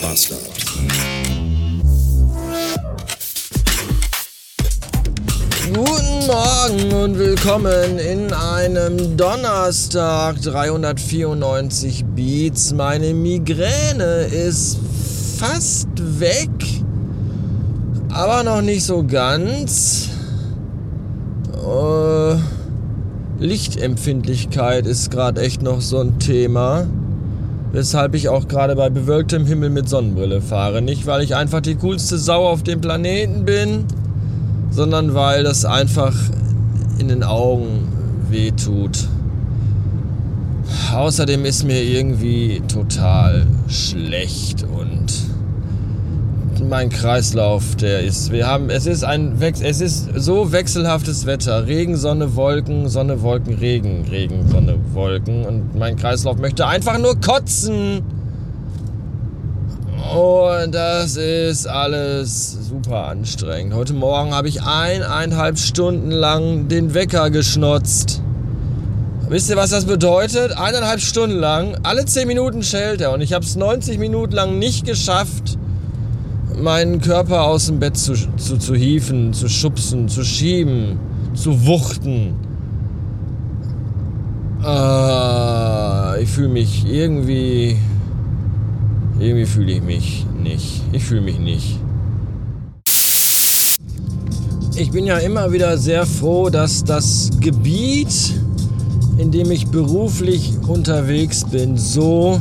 Bastard. Guten Morgen und willkommen in einem Donnerstag 394 Beats. Meine Migräne ist fast weg, aber noch nicht so ganz. Äh, Lichtempfindlichkeit ist gerade echt noch so ein Thema. Weshalb ich auch gerade bei bewölktem Himmel mit Sonnenbrille fahre. Nicht, weil ich einfach die coolste Sau auf dem Planeten bin, sondern weil das einfach in den Augen wehtut. Außerdem ist mir irgendwie total schlecht und mein Kreislauf, der ist, wir haben, es ist ein, es ist so wechselhaftes Wetter, Regen, Sonne, Wolken, Sonne, Wolken, Regen, Regen, Sonne, Wolken und mein Kreislauf möchte einfach nur kotzen. Und das ist alles super anstrengend. Heute Morgen habe ich eineinhalb Stunden lang den Wecker geschnotzt. Wisst ihr, was das bedeutet? Eineinhalb Stunden lang, alle zehn Minuten schellt er und ich habe es 90 Minuten lang nicht geschafft, meinen Körper aus dem Bett zu, zu, zu hieven, zu schubsen, zu schieben, zu wuchten. Äh, ich fühle mich irgendwie. Irgendwie fühle ich mich nicht. Ich fühle mich nicht. Ich bin ja immer wieder sehr froh, dass das Gebiet, in dem ich beruflich unterwegs bin, so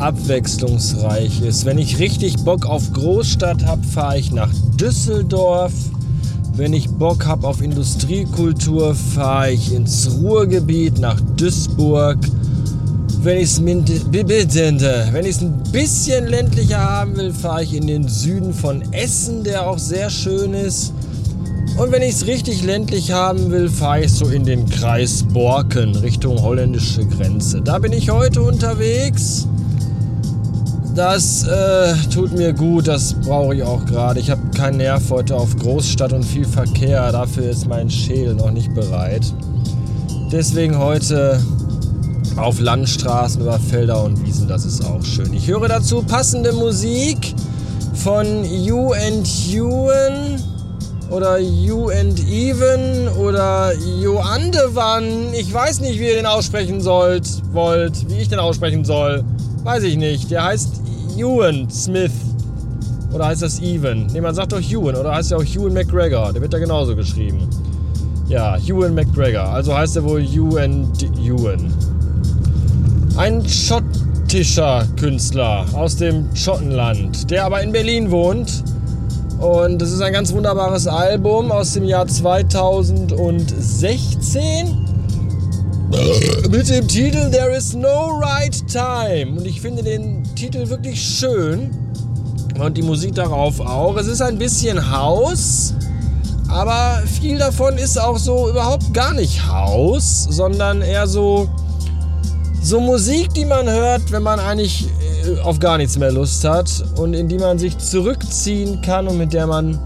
abwechslungsreich ist. Wenn ich richtig Bock auf Großstadt habe, fahre ich nach Düsseldorf. Wenn ich Bock habe auf Industriekultur, fahre ich ins Ruhrgebiet nach Duisburg. Wenn ich es ein bisschen ländlicher haben will, fahre ich in den Süden von Essen, der auch sehr schön ist. Und wenn ich es richtig ländlich haben will, fahre ich so in den Kreis Borken Richtung holländische Grenze. Da bin ich heute unterwegs. Das äh, tut mir gut, das brauche ich auch gerade. Ich habe keinen Nerv heute auf Großstadt und viel Verkehr. Dafür ist mein Schädel noch nicht bereit. Deswegen heute auf Landstraßen über Felder und Wiesen, das ist auch schön. Ich höre dazu passende Musik von You and Ewan oder You and Even oder Joandewan. Ich weiß nicht, wie ihr den aussprechen sollt, wollt, wie ich den aussprechen soll. Weiß ich nicht. Der heißt Ewan Smith. Oder heißt das Ewan? Ne, man sagt doch Ewan. Oder heißt er auch Ewan McGregor? Der wird da genauso geschrieben. Ja, Ewan McGregor. Also heißt er wohl Ewan Ewan. Ein schottischer Künstler aus dem Schottenland, der aber in Berlin wohnt. Und das ist ein ganz wunderbares Album aus dem Jahr 2016 mit dem Titel There is no right time. Und ich finde den Titel wirklich schön. Und die Musik darauf auch. Es ist ein bisschen Haus. Aber viel davon ist auch so überhaupt gar nicht Haus, sondern eher so, so Musik, die man hört, wenn man eigentlich äh, auf gar nichts mehr Lust hat und in die man sich zurückziehen kann und mit der man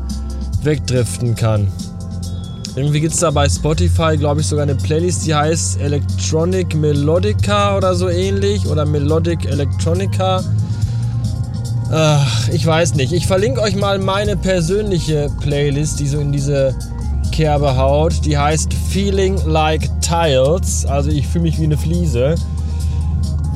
wegdriften kann. Irgendwie gibt es da bei Spotify, glaube ich, sogar eine Playlist, die heißt Electronic Melodica oder so ähnlich. Oder Melodic Electronica. Ach, ich weiß nicht. Ich verlinke euch mal meine persönliche Playlist, die so in diese Kerbe haut. Die heißt Feeling Like Tiles. Also ich fühle mich wie eine Fliese.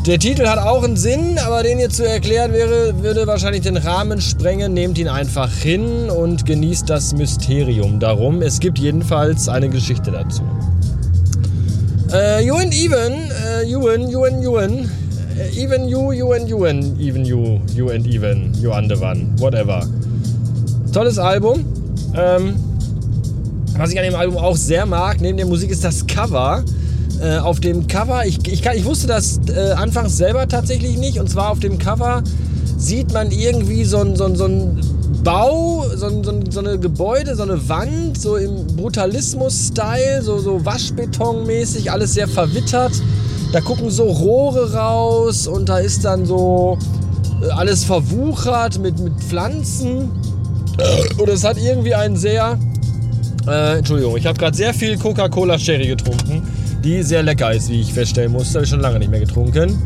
Der Titel hat auch einen Sinn, aber den hier zu erklären wäre, würde wahrscheinlich den Rahmen sprengen. Nehmt ihn einfach hin und genießt das Mysterium darum. Es gibt jedenfalls eine Geschichte dazu. Äh, you and even, äh, you and, you and, you and, äh, even you, you and you and, even you, you and even, you and the one, whatever. Tolles Album. Ähm, was ich an dem Album auch sehr mag, neben der Musik, ist das Cover. Äh, auf dem Cover, ich, ich, kann, ich wusste das äh, anfangs selber tatsächlich nicht, und zwar auf dem Cover sieht man irgendwie so ein, so ein, so ein Bau, so, so, so eine Gebäude, so eine Wand, so im Brutalismus-Style, so, so Waschbeton-mäßig, alles sehr verwittert. Da gucken so Rohre raus und da ist dann so äh, alles verwuchert mit, mit Pflanzen. Und es hat irgendwie einen sehr. Äh, Entschuldigung, ich habe gerade sehr viel Coca-Cola Sherry getrunken die sehr lecker ist, wie ich feststellen musste. Habe ich schon lange nicht mehr getrunken.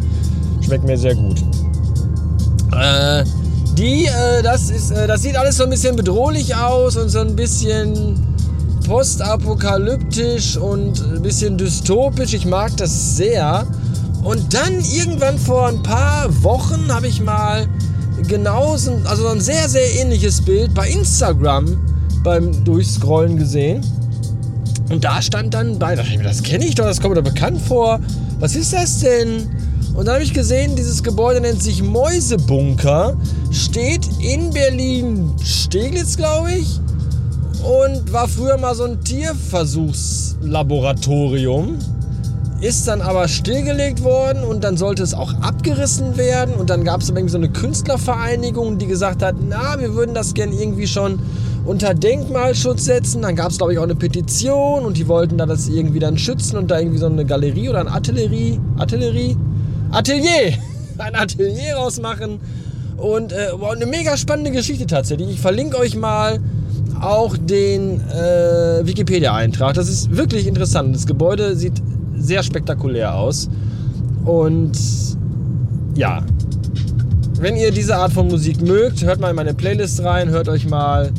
Schmeckt mir sehr gut. Äh, die, äh, das, ist, äh, das sieht alles so ein bisschen bedrohlich aus und so ein bisschen postapokalyptisch und ein bisschen dystopisch. Ich mag das sehr. Und dann irgendwann vor ein paar Wochen habe ich mal genauso, also ein sehr, sehr ähnliches Bild bei Instagram beim Durchscrollen gesehen. Und da stand dann bei, das kenne ich doch, das kommt mir doch bekannt vor. Was ist das denn? Und dann habe ich gesehen, dieses Gebäude nennt sich Mäusebunker, steht in Berlin-Steglitz, glaube ich, und war früher mal so ein Tierversuchslaboratorium. Ist dann aber stillgelegt worden und dann sollte es auch abgerissen werden. Und dann gab es so eine Künstlervereinigung, die gesagt hat, na, wir würden das gerne irgendwie schon unter Denkmalschutz setzen. Dann gab es, glaube ich, auch eine Petition und die wollten da das irgendwie dann schützen und da irgendwie so eine Galerie oder ein Artillerie, Artillerie, Atelier, ein Atelier rausmachen. Und äh, eine mega spannende Geschichte tatsächlich. Ich verlinke euch mal auch den äh, Wikipedia-Eintrag. Das ist wirklich interessant. Das Gebäude sieht sehr spektakulär aus. Und ja, wenn ihr diese Art von Musik mögt, hört mal in meine Playlist rein, hört euch mal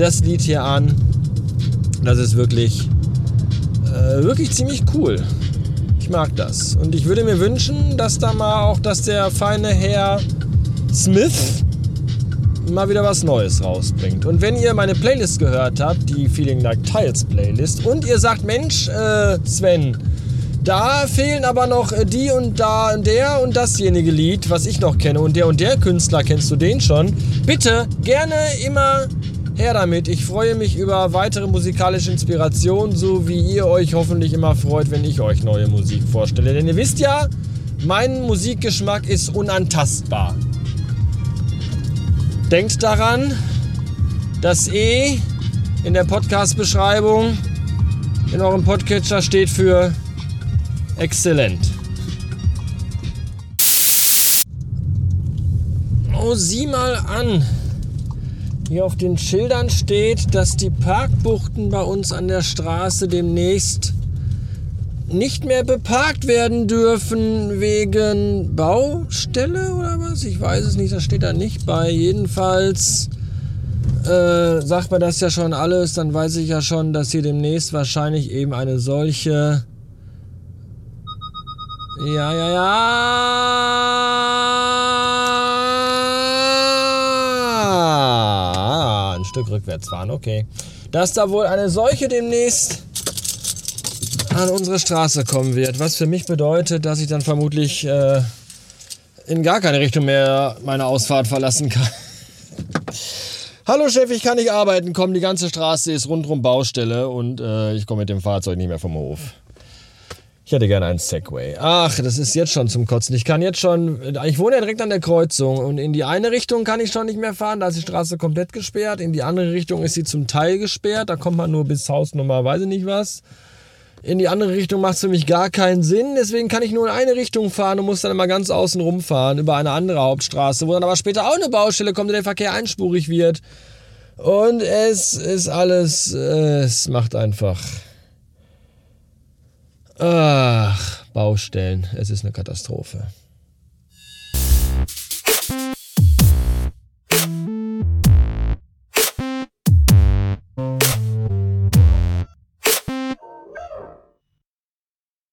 das Lied hier an. Das ist wirklich, äh, wirklich ziemlich cool mag das. Und ich würde mir wünschen, dass da mal auch, dass der feine Herr Smith mal wieder was Neues rausbringt. Und wenn ihr meine Playlist gehört habt, die Feeling Like Tiles Playlist, und ihr sagt, Mensch, äh, Sven, da fehlen aber noch die und da und der und dasjenige Lied, was ich noch kenne, und der und der Künstler, kennst du den schon? Bitte gerne immer her damit. Ich freue mich über weitere musikalische Inspiration, so wie ihr euch hoffentlich immer freut, wenn ich euch neue Musik vorstelle. Denn ihr wisst ja, mein Musikgeschmack ist unantastbar. Denkt daran, das E in der Podcast-Beschreibung in eurem Podcatcher steht für exzellent. Oh, sieh mal an. Hier auf den Schildern steht, dass die Parkbuchten bei uns an der Straße demnächst nicht mehr beparkt werden dürfen wegen Baustelle oder was? Ich weiß es nicht, das steht da nicht bei. Jedenfalls äh, sagt man das ja schon alles, dann weiß ich ja schon, dass hier demnächst wahrscheinlich eben eine solche... Ja, ja, ja. Stück rückwärts fahren. Okay. Dass da wohl eine Seuche demnächst an unsere Straße kommen wird. Was für mich bedeutet, dass ich dann vermutlich äh, in gar keine Richtung mehr meine Ausfahrt verlassen kann. Hallo Chef, ich kann nicht arbeiten. Komm, die ganze Straße ist rundrum Baustelle und äh, ich komme mit dem Fahrzeug nicht mehr vom Hof. Ich hätte gerne einen Segway. Ach, das ist jetzt schon zum Kotzen. Ich kann jetzt schon, ich wohne ja direkt an der Kreuzung und in die eine Richtung kann ich schon nicht mehr fahren, da ist die Straße komplett gesperrt. In die andere Richtung ist sie zum Teil gesperrt, da kommt man nur bis Hausnummer, weiß ich nicht was. In die andere Richtung macht es für mich gar keinen Sinn, deswegen kann ich nur in eine Richtung fahren und muss dann immer ganz außen rumfahren über eine andere Hauptstraße, wo dann aber später auch eine Baustelle kommt und der Verkehr einspurig wird. Und es ist alles, äh, es macht einfach Ach, Baustellen. Es ist eine Katastrophe.